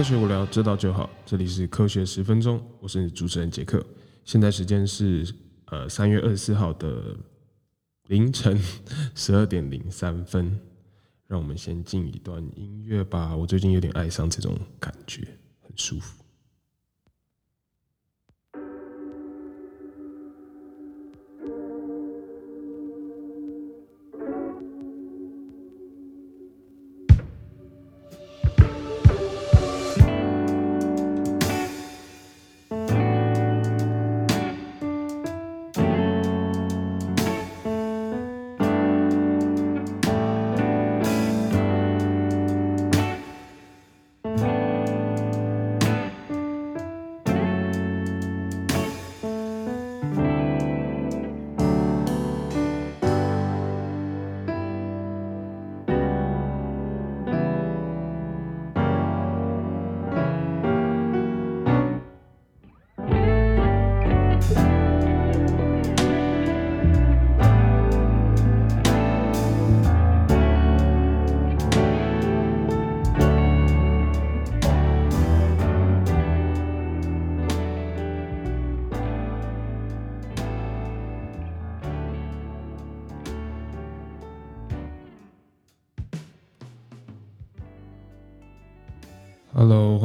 科学无聊，知道就好。这里是科学十分钟，我是主持人杰克。现在时间是呃三月二十四号的凌晨 十二点零三分。让我们先进一段音乐吧。我最近有点爱上这种感觉，很舒服。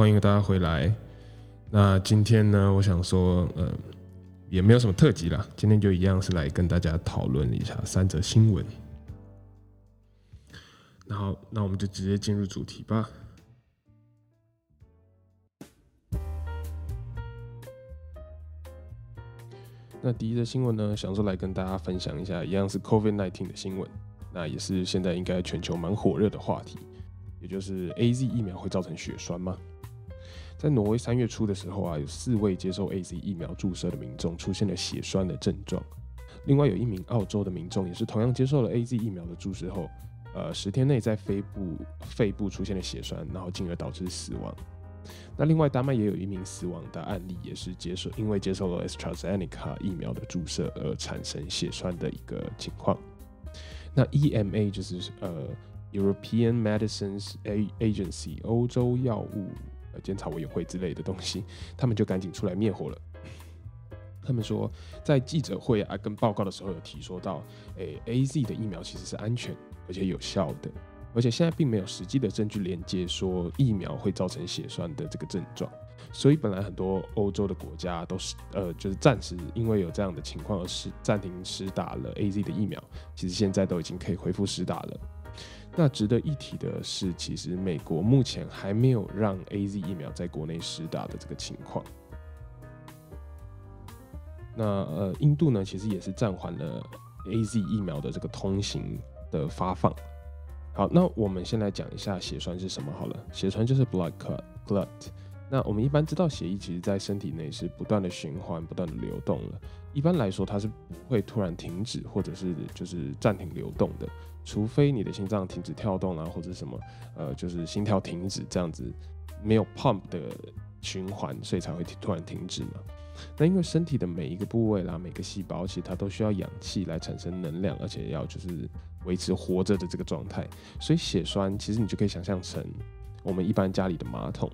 欢迎大家回来。那今天呢，我想说，呃，也没有什么特辑啦，今天就一样是来跟大家讨论一下三则新闻。然后，那我们就直接进入主题吧。那第一则新闻呢，想说来跟大家分享一下，一样是 COVID-19 的新闻，那也是现在应该全球蛮火热的话题。也就是 A Z 疫苗会造成血栓吗？在挪威三月初的时候啊，有四位接受 A Z 疫苗注射的民众出现了血栓的症状。另外有一名澳洲的民众也是同样接受了 A Z 疫苗的注射后，呃，十天内在肺部肺部出现了血栓，然后进而导致死亡。那另外丹麦也有一名死亡的案例，也是接受因为接受了 AstraZeneca 疫苗的注射而产生血栓的一个情况。那 E M A 就是呃。European Medicines Agency 欧洲药物呃检查委员会之类的东西，他们就赶紧出来灭火了。他们说，在记者会啊跟报告的时候有提说到，诶 A Z 的疫苗其实是安全而且有效的，而且现在并没有实际的证据连接说疫苗会造成血栓的这个症状。所以本来很多欧洲的国家都是呃就是暂时因为有这样的情况而是暂停施打了 A Z 的疫苗，其实现在都已经可以恢复施打了。那值得一提的是，其实美国目前还没有让 A Z 疫苗在国内施打的这个情况。那呃，印度呢，其实也是暂缓了 A Z 疫苗的这个通行的发放。好，那我们先来讲一下血栓是什么好了。血栓就是 blood clot。那我们一般知道，血液其实在身体内是不断的循环、不断的流动了。一般来说，它是不会突然停止，或者是就是暂停流动的。除非你的心脏停止跳动啦，或者什么，呃，就是心跳停止这样子，没有 pump 的循环，所以才会突然停止嘛。那因为身体的每一个部位啦，每个细胞其实它都需要氧气来产生能量，而且要就是维持活着的这个状态。所以血栓其实你就可以想象成我们一般家里的马桶，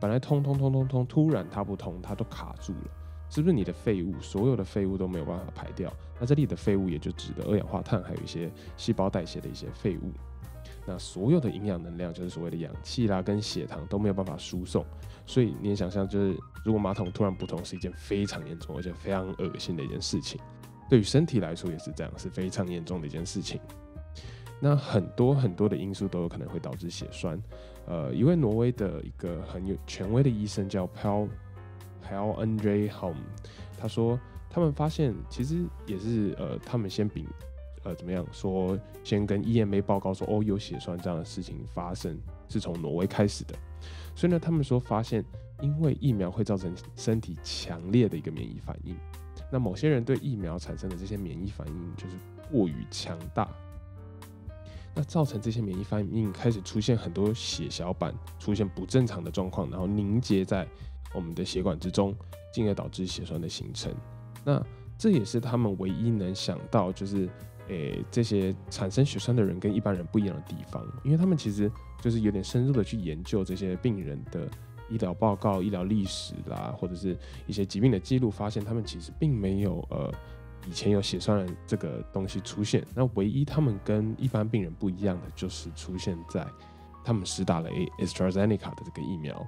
本来通通通通通，突然它不通，它都卡住了。是不是你的废物，所有的废物都没有办法排掉？那这里的废物也就指的二氧化碳，还有一些细胞代谢的一些废物。那所有的营养能量，就是所谓的氧气啦，跟血糖都没有办法输送。所以你也想象，就是如果马桶突然不通，是一件非常严重而且非常恶心的一件事情。对于身体来说也是这样，是非常严重的一件事情。那很多很多的因素都有可能会导致血栓。呃，一位挪威的一个很有权威的医生叫 Paul。Hal Andre Home，他说他们发现其实也是呃，他们先禀呃怎么样说，先跟 EMA 报告说哦有血栓这样的事情发生，是从挪威开始的。所以呢，他们说发现因为疫苗会造成身体强烈的一个免疫反应，那某些人对疫苗产生的这些免疫反应就是过于强大，那造成这些免疫反应开始出现很多血小板出现不正常的状况，然后凝结在。我们的血管之中，进而导致血栓的形成。那这也是他们唯一能想到，就是诶这些产生血栓的人跟一般人不一样的地方，因为他们其实就是有点深入的去研究这些病人的医疗报告、医疗历史啦，或者是一些疾病的记录，发现他们其实并没有呃以前有血栓的这个东西出现。那唯一他们跟一般病人不一样的，就是出现在他们实打了 AstraZeneca 的这个疫苗。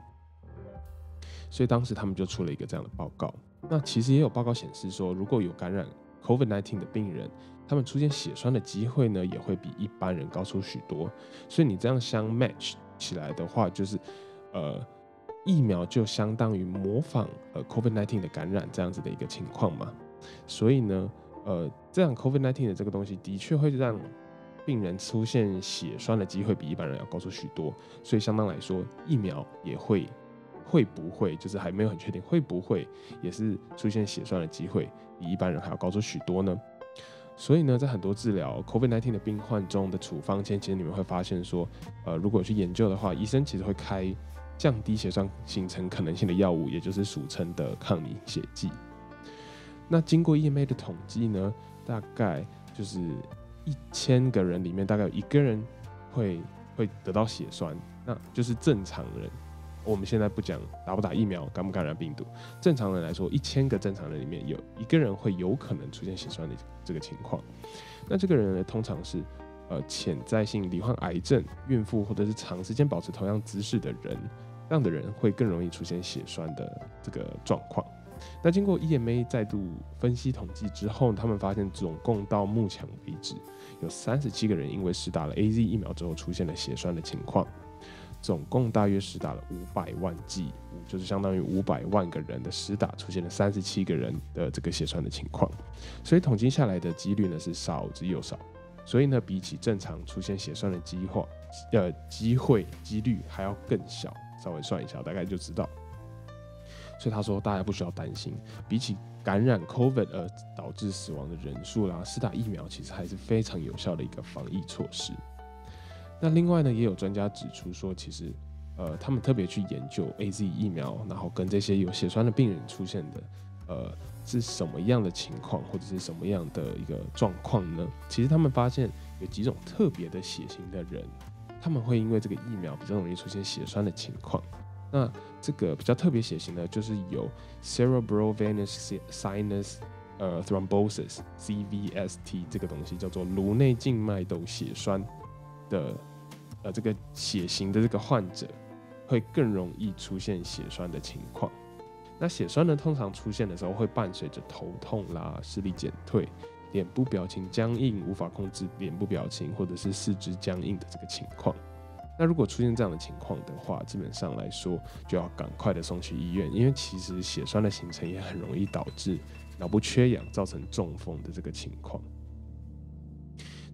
所以当时他们就出了一个这样的报告。那其实也有报告显示说，如果有感染 COVID-19 的病人，他们出现血栓的机会呢，也会比一般人高出许多。所以你这样相 match 起来的话，就是呃，疫苗就相当于模仿呃 COVID-19 的感染这样子的一个情况嘛。所以呢，呃，这样 COVID-19 的这个东西的确会让病人出现血栓的机会比一般人要高出许多。所以相当来说，疫苗也会。会不会就是还没有很确定，会不会也是出现血栓的机会比一般人还要高出许多呢？所以呢，在很多治疗 COVID-19 的病患中的处方间，其实你们会发现说，呃，如果去研究的话，医生其实会开降低血栓形成可能性的药物，也就是俗称的抗凝血剂。那经过 EMA 的统计呢，大概就是一千个人里面，大概有一个人会会得到血栓，那就是正常人。我们现在不讲打不打疫苗、感不感染病毒，正常人来说，一千个正常人里面有一个人会有可能出现血栓的这个情况。那这个人呢，通常是呃潜在性罹患癌症、孕妇或者是长时间保持同样姿势的人，这样的人会更容易出现血栓的这个状况。那经过 EMA 再度分析统计之后，他们发现总共到目前为止，有三十七个人因为施打了 AZ 疫苗之后出现了血栓的情况。总共大约施打了五百万剂，就是相当于五百万个人的施打，出现了三十七个人的这个血栓的情况，所以统计下来的几率呢是少之又少，所以呢比起正常出现血栓的机会，呃机会几率还要更小，稍微算一下大概就知道。所以他说大家不需要担心，比起感染 COVID 而导致死亡的人数啦，施打疫苗其实还是非常有效的一个防疫措施。那另外呢，也有专家指出说，其实，呃，他们特别去研究 A Z 疫苗，然后跟这些有血栓的病人出现的，呃，是什么样的情况，或者是什么样的一个状况呢？其实他们发现有几种特别的血型的人，他们会因为这个疫苗比较容易出现血栓的情况。那这个比较特别血型呢，就是有 cerebral venous sinus 呃 thrombosis C V S T 这个东西，叫做颅内静脉窦血栓的。呃，这个血型的这个患者会更容易出现血栓的情况。那血栓呢，通常出现的时候会伴随着头痛啦、视力减退、脸部表情僵硬、无法控制脸部表情，或者是四肢僵硬的这个情况。那如果出现这样的情况的话，基本上来说就要赶快的送去医院，因为其实血栓的形成也很容易导致脑部缺氧，造成中风的这个情况。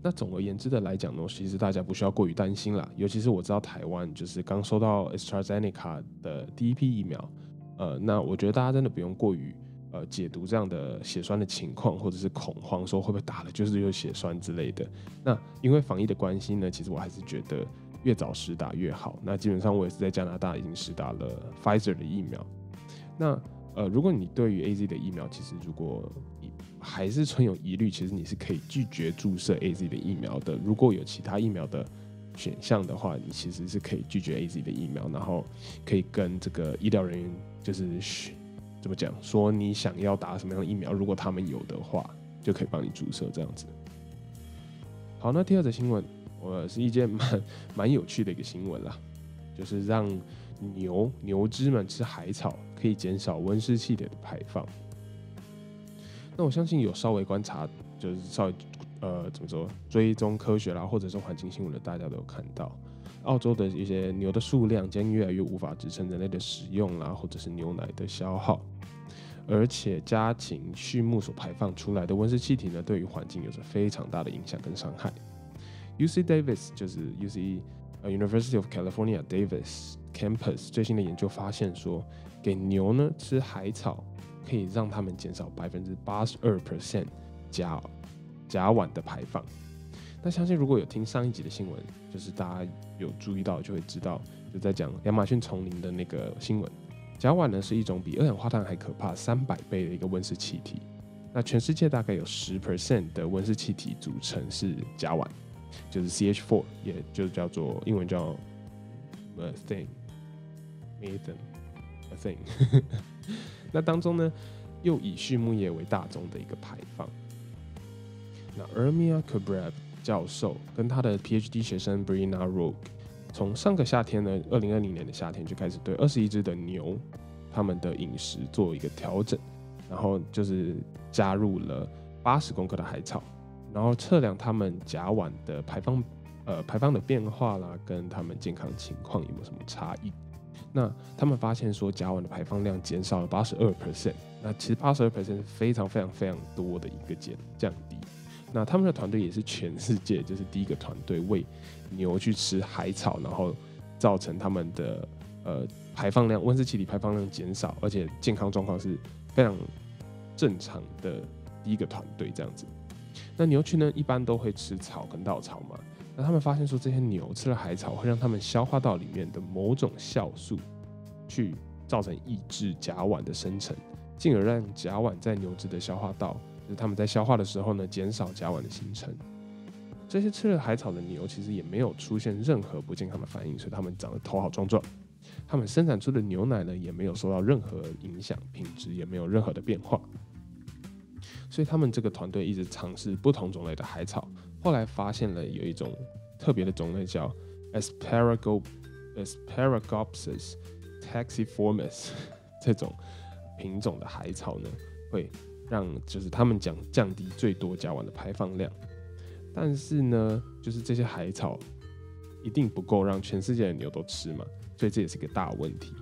那总而言之的来讲呢，其实大家不需要过于担心啦。尤其是我知道台湾就是刚收到 AstraZeneca 的第一批疫苗，呃，那我觉得大家真的不用过于呃解读这样的血栓的情况，或者是恐慌说会不会打了就是有血栓之类的。那因为防疫的关系呢，其实我还是觉得越早实打越好。那基本上我也是在加拿大已经实打了 Pfizer 的疫苗。那呃，如果你对于 A Z 的疫苗，其实如果还是存有疑虑，其实你是可以拒绝注射 A Z 的疫苗的。如果有其他疫苗的选项的话，你其实是可以拒绝 A Z 的疫苗，然后可以跟这个医疗人员就是怎么讲，说你想要打什么样的疫苗，如果他们有的话，就可以帮你注射这样子。好，那第二则新闻，我是一件 蛮蛮有趣的一个新闻啦，就是让牛牛只们吃海草可以减少温室气体的排放。那我相信有稍微观察，就是稍微呃怎么说追踪科学啦，或者是环境新闻的，大家都有看到，澳洲的一些牛的数量将越来越无法支撑人类的使用啦，或者是牛奶的消耗，而且家禽畜牧所排放出来的温室气体呢，对于环境有着非常大的影响跟伤害。U C Davis 就是 U C University of California Davis Campus 最新的研究发现说，给牛呢吃海草。可以让他们减少百分之八十二 percent 甲甲烷的排放。那相信如果有听上一集的新闻，就是大家有注意到，就会知道，就在讲亚马逊丛林的那个新闻。甲烷呢是一种比二氧化碳还可怕三百倍的一个温室气体。那全世界大概有十 percent 的温室气体组成是甲烷，就是 CH4，也就是叫做英文叫 methane，methane，methane。那当中呢，又以畜牧业为大宗的一个排放。那 Ermia Kabrab 教授跟他的 PhD 学生 Brina Rogue，从上个夏天呢，二零二零年的夏天就开始对二十一只的牛，他们的饮食做一个调整。然后就是加入了八十公克的海草，然后测量他们甲烷的排放，呃，排放的变化啦，跟他们健康情况有没有什么差异？那他们发现说甲烷的排放量减少了八十二 percent，那其实八十二 percent 是非常非常非常多的一个减降低。那他们的团队也是全世界就是第一个团队喂牛去吃海草，然后造成他们的呃排放量温室气体排放量减少，而且健康状况是。非常正常的第一个团队这样子，那牛群呢一般都会吃草跟稻草嘛，那他们发现说这些牛吃了海草会让他们消化道里面的某种酵素去造成抑制甲烷的生成，进而让甲烷在牛只的消化道，就是他们在消化的时候呢减少甲烷的形成。这些吃了海草的牛其实也没有出现任何不健康的反应，所以他们长得头好壮壮。他们生产出的牛奶呢，也没有受到任何影响，品质也没有任何的变化。所以他们这个团队一直尝试不同种类的海草，后来发现了有一种特别的种类叫 Asparagus Asparagus taxiformis 这种品种的海草呢，会让就是他们讲降低最多甲烷的排放量。但是呢，就是这些海草一定不够让全世界的牛都吃嘛。所以这也是个大问题。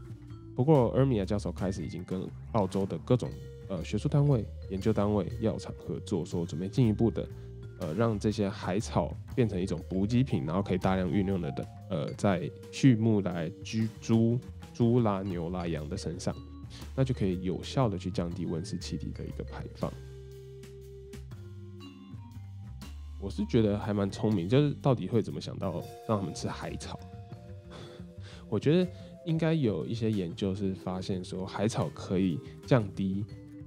不过，尔米亚教授开始已经跟澳洲的各种呃学术单位、研究单位、药厂合作，说准备进一步的呃让这些海草变成一种补给品，然后可以大量运用的的呃在畜牧来居猪、猪啦、牛啦、羊的身上，那就可以有效的去降低温室气体的一个排放。我是觉得还蛮聪明，就是到底会怎么想到让他们吃海草？我觉得应该有一些研究是发现说海草可以降低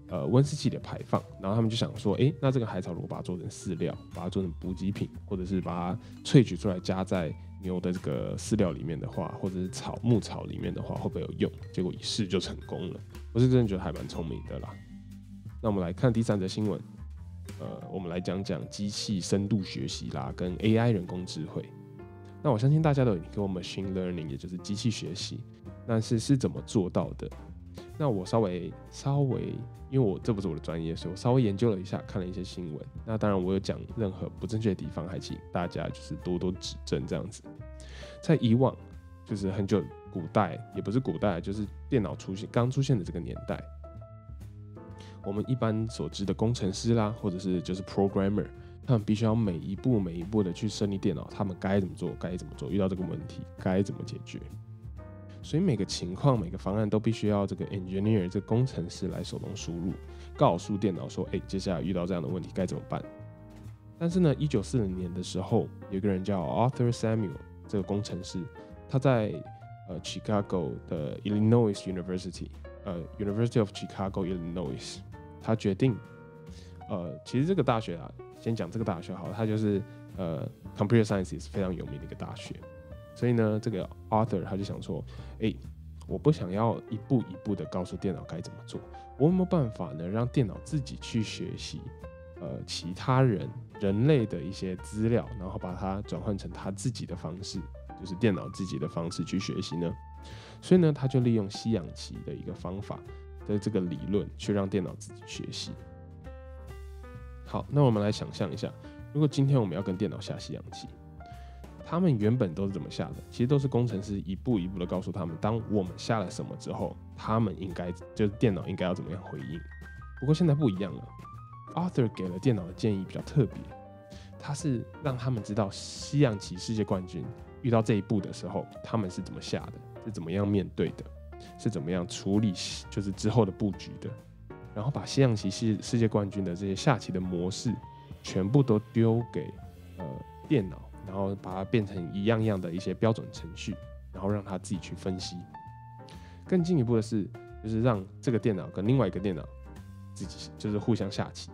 呃温室气的排放，然后他们就想说，哎，那这个海草如果把它做成饲料，把它做成补给品，或者是把它萃取出来加在牛的这个饲料里面的话，或者是草牧草里面的话，会不会有用？结果一试就成功了。我是真的觉得还蛮聪明的啦。那我们来看第三则新闻，呃，我们来讲讲机器深度学习啦，跟 AI 人工智慧。那我相信大家都有听过 machine learning，也就是机器学习，但是是怎么做到的？那我稍微稍微，因为我这不是我的专业，所以我稍微研究了一下，看了一些新闻。那当然，我有讲任何不正确的地方，还请大家就是多多指正这样子。在以往，就是很久古代，也不是古代，就是电脑出现刚出现的这个年代，我们一般所知的工程师啦，或者是就是 programmer。他们必须要每一步每一步的去设立电脑，他们该怎么做，该怎么做，遇到这个问题该怎么解决。所以每个情况、每个方案都必须要这个 engineer 这工程师来手动输入，告诉电脑说：“哎，接下来遇到这样的问题该怎么办？”但是呢，一九四零年的时候，有个人叫 Arthur Samuel 这个工程师，他在呃 Chicago 的 Illinois University，呃 University of Chicago Illinois，他决定，呃，其实这个大学啊。先讲这个大学好了，它就是呃，computer science 是非常有名的一个大学，所以呢，这个 Arthur 他就想说，哎，我不想要一步一步的告诉电脑该怎么做，我有没有办法呢，让电脑自己去学习，呃，其他人人类的一些资料，然后把它转换成他自己的方式，就是电脑自己的方式去学习呢？所以呢，他就利用吸氧期的一个方法的这个理论，去让电脑自己学习。好，那我们来想象一下，如果今天我们要跟电脑下吸氧机，他们原本都是怎么下的？其实都是工程师一步一步的告诉他们，当我们下了什么之后，他们应该就是电脑应该要怎么样回应。不过现在不一样了，Arthur 给了电脑的建议比较特别，他是让他们知道西洋棋世界冠军遇到这一步的时候，他们是怎么下的，是怎么样面对的，是怎么样处理，就是之后的布局的。然后把西洋棋世世界冠军的这些下棋的模式，全部都丢给呃电脑，然后把它变成一样样的一些标准程序，然后让它自己去分析。更进一步的是，就是让这个电脑跟另外一个电脑自己就是互相下棋，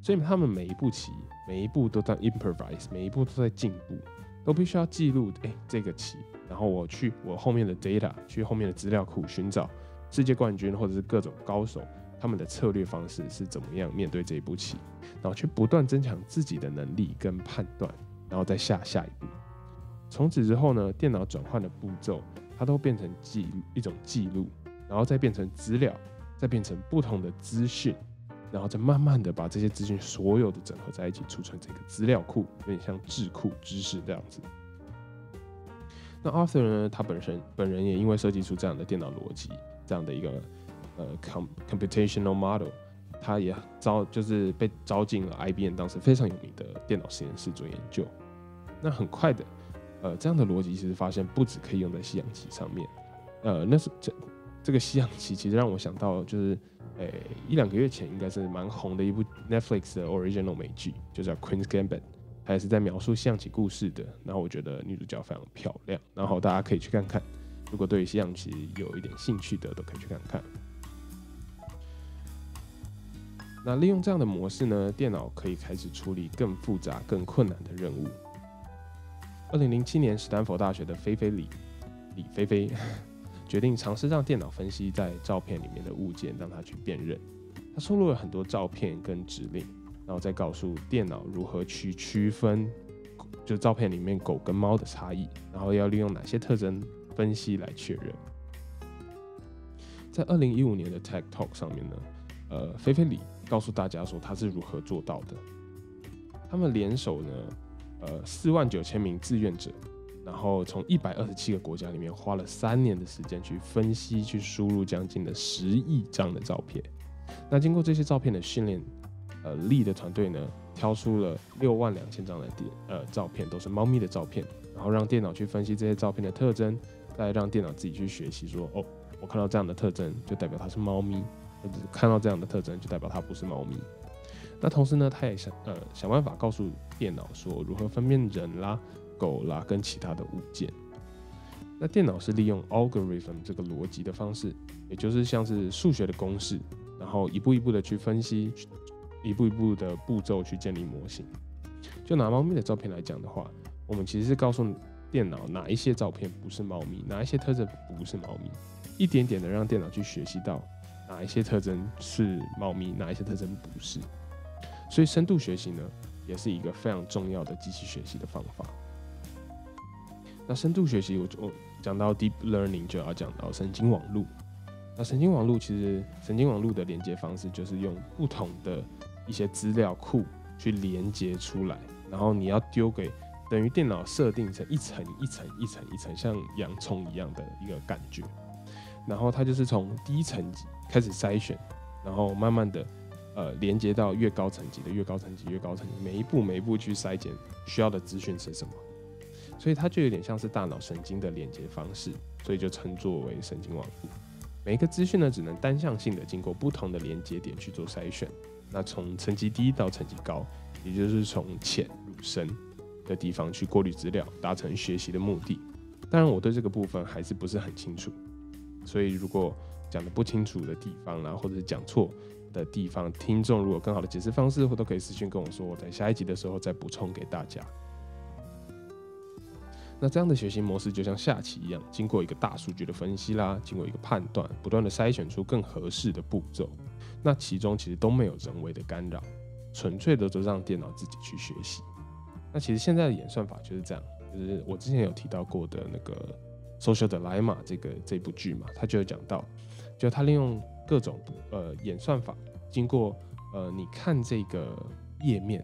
所以他们每一步棋，每一步都在 improvise，每一步都在进步，都必须要记录哎这个棋，然后我去我后面的 data，去后面的资料库寻找世界冠军或者是各种高手他们的策略方式是怎么样面对这一步棋，然后去不断增强自己的能力跟判断，然后再下下一步。从此之后呢，电脑转换的步骤，它都变成记一种记录，然后再变成资料，再变成不同的资讯，然后再慢慢的把这些资讯所有的整合在一起，储存这个资料库，有点像智库知识这样子。那 Arthur 呢，他本身本人也因为设计出这样的电脑逻辑，这样的一个呃 com computational model，他也招就是被招进了 IBM 当时非常有名的电脑实验室做研究。那很快的。呃，这样的逻辑其实发现不止可以用在西洋棋上面，呃，那是这这个西洋棋其实让我想到就是，诶一两个月前应该是蛮红的一部 Netflix 的 original 美剧，就叫 Queen's Gambit，它也是在描述象棋故事的。然后我觉得女主角非常漂亮，然后大家可以去看看，如果对于西洋棋有一点兴趣的都可以去看看。那利用这样的模式呢，电脑可以开始处理更复杂、更困难的任务。二零零七年，史丹佛大学的菲菲李李菲菲 决定尝试让电脑分析在照片里面的物件，让它去辨认。他输入了很多照片跟指令，然后再告诉电脑如何去区分，就照片里面狗跟猫的差异，然后要利用哪些特征分析来确认。在二零一五年的 Tech Talk 上面呢，呃，菲菲里告诉大家说他是如何做到的。他们联手呢。呃，四万九千名志愿者，然后从一百二十七个国家里面花了三年的时间去分析、去输入将近的十亿张的照片。那经过这些照片的训练，呃，力的团队呢，挑出了六万两千张的电呃照片，都是猫咪的照片，然后让电脑去分析这些照片的特征，再让电脑自己去学习，说哦，我看到这样的特征就代表它是猫咪，看到这样的特征就代表它不是猫咪。那同时呢，他也想呃想办法告诉电脑说如何分辨人啦、狗啦跟其他的物件。那电脑是利用 algorithm 这个逻辑的方式，也就是像是数学的公式，然后一步一步的去分析，一步一步的步骤去建立模型。就拿猫咪的照片来讲的话，我们其实是告诉电脑哪一些照片不是猫咪，哪一些特征不是猫咪，一点点的让电脑去学习到哪一些特征是猫咪，哪一些特征不是。所以深度学习呢，也是一个非常重要的机器学习的方法。那深度学习，我就讲到 deep learning 就要讲到神经网络。那神经网络其实神经网络的连接方式就是用不同的一些资料库去连接出来，然后你要丢给等于电脑设定成一层一层一层一层像洋葱一样的一个感觉，然后它就是从低层级开始筛选，然后慢慢的。呃，连接到越高层级的越高层级越高层级，每一步每一步去筛检需要的资讯是什么，所以它就有点像是大脑神经的连接方式，所以就称作为神经网络。每一个资讯呢，只能单向性的经过不同的连接点去做筛选。那从层级低到层级高，也就是从浅入深的地方去过滤资料，达成学习的目的。当然，我对这个部分还是不是很清楚，所以如果讲的不清楚的地方啦，或者是讲错。的地方，听众如果更好的解释方式，或都可以私信跟我说，我在下一集的时候再补充给大家。那这样的学习模式就像下棋一样，经过一个大数据的分析啦，经过一个判断，不断的筛选出更合适的步骤。那其中其实都没有人为的干扰，纯粹的都让电脑自己去学习。那其实现在的演算法就是这样，就是我之前有提到过的那个《Social Dilemma》这个这部剧嘛，它就有讲到，就它利用。各种呃演算法，经过呃你看这个页面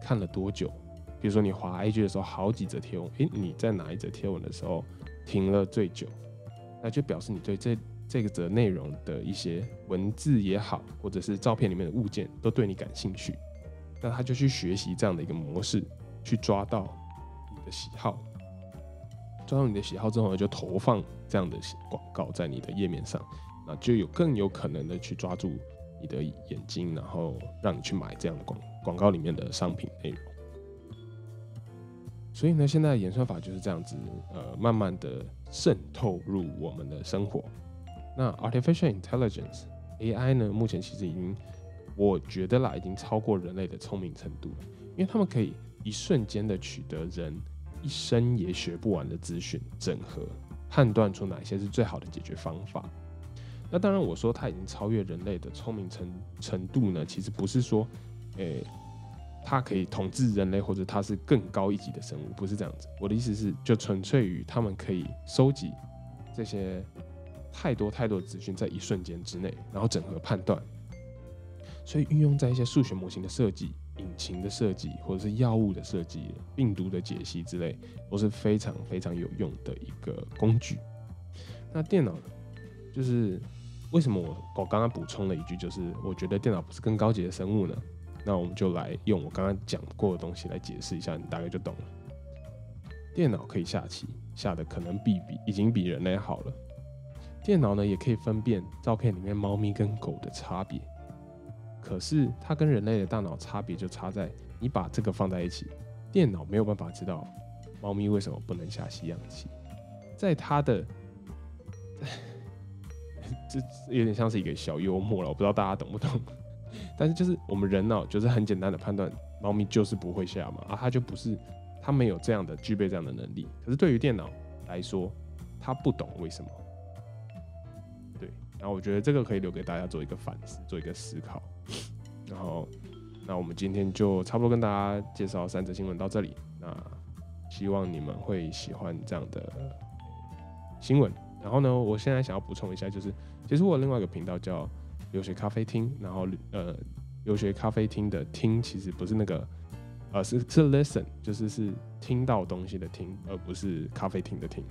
看了多久？比如说你滑 IG 的时候，好几则贴文，诶，你在哪一则贴文的时候停了最久？那就表示你对这这个则内容的一些文字也好，或者是照片里面的物件都对你感兴趣。那他就去学习这样的一个模式，去抓到你的喜好，抓到你的喜好之后呢，就投放这样的广告在你的页面上。那就有更有可能的去抓住你的眼睛，然后让你去买这样的广广告里面的商品内容。所以呢，现在演算法就是这样子，呃，慢慢的渗透入我们的生活。那 artificial intelligence AI 呢，目前其实已经我觉得啦，已经超过人类的聪明程度，因为他们可以一瞬间的取得人一生也学不完的资讯，整合判断出哪些是最好的解决方法。那当然，我说它已经超越人类的聪明程程度呢，其实不是说，诶，它可以统治人类，或者它是更高一级的生物，不是这样子。我的意思是，就纯粹于他们可以收集这些太多太多资讯，在一瞬间之内，然后整合判断。所以运用在一些数学模型的设计、引擎的设计，或者是药物的设计、病毒的解析之类，都是非常非常有用的一个工具。那电脑就是为什么我我刚刚补充了一句，就是我觉得电脑不是更高级的生物呢？那我们就来用我刚刚讲过的东西来解释一下，你大概就懂了。电脑可以下棋，下的可能比比已经比人类好了。电脑呢也可以分辨照片里面猫咪跟狗的差别。可是它跟人类的大脑差别就差在，你把这个放在一起，电脑没有办法知道猫咪为什么不能下西洋棋，在它的，这有点像是一个小幽默了，我不知道大家懂不懂。但是就是我们人脑就是很简单的判断，猫咪就是不会下嘛，啊，它就不是，它没有这样的具备这样的能力。可是对于电脑来说，它不懂为什么。对，然后我觉得这个可以留给大家做一个反思，做一个思考。然后，那我们今天就差不多跟大家介绍三则新闻到这里。那希望你们会喜欢这样的新闻。然后呢，我现在想要补充一下，就是其实我另外一个频道叫留学咖啡厅。然后呃，留学咖啡厅的听其实不是那个，呃，是是 listen，就是是听到东西的听，而不是咖啡厅的听。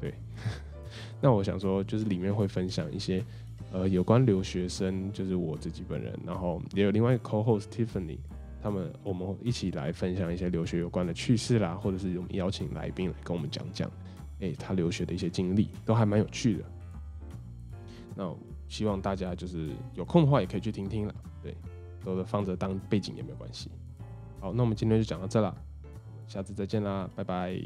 对。那我想说，就是里面会分享一些。呃，有关留学生，就是我自己本人，然后也有另外一个 co-host Tiffany，他们我们一起来分享一些留学有关的趣事啦，或者是我们邀请来宾来跟我们讲讲，哎，他留学的一些经历，都还蛮有趣的。那希望大家就是有空的话也可以去听听了，对，都是放着当背景也没有关系。好，那我们今天就讲到这了，下次再见啦，拜拜。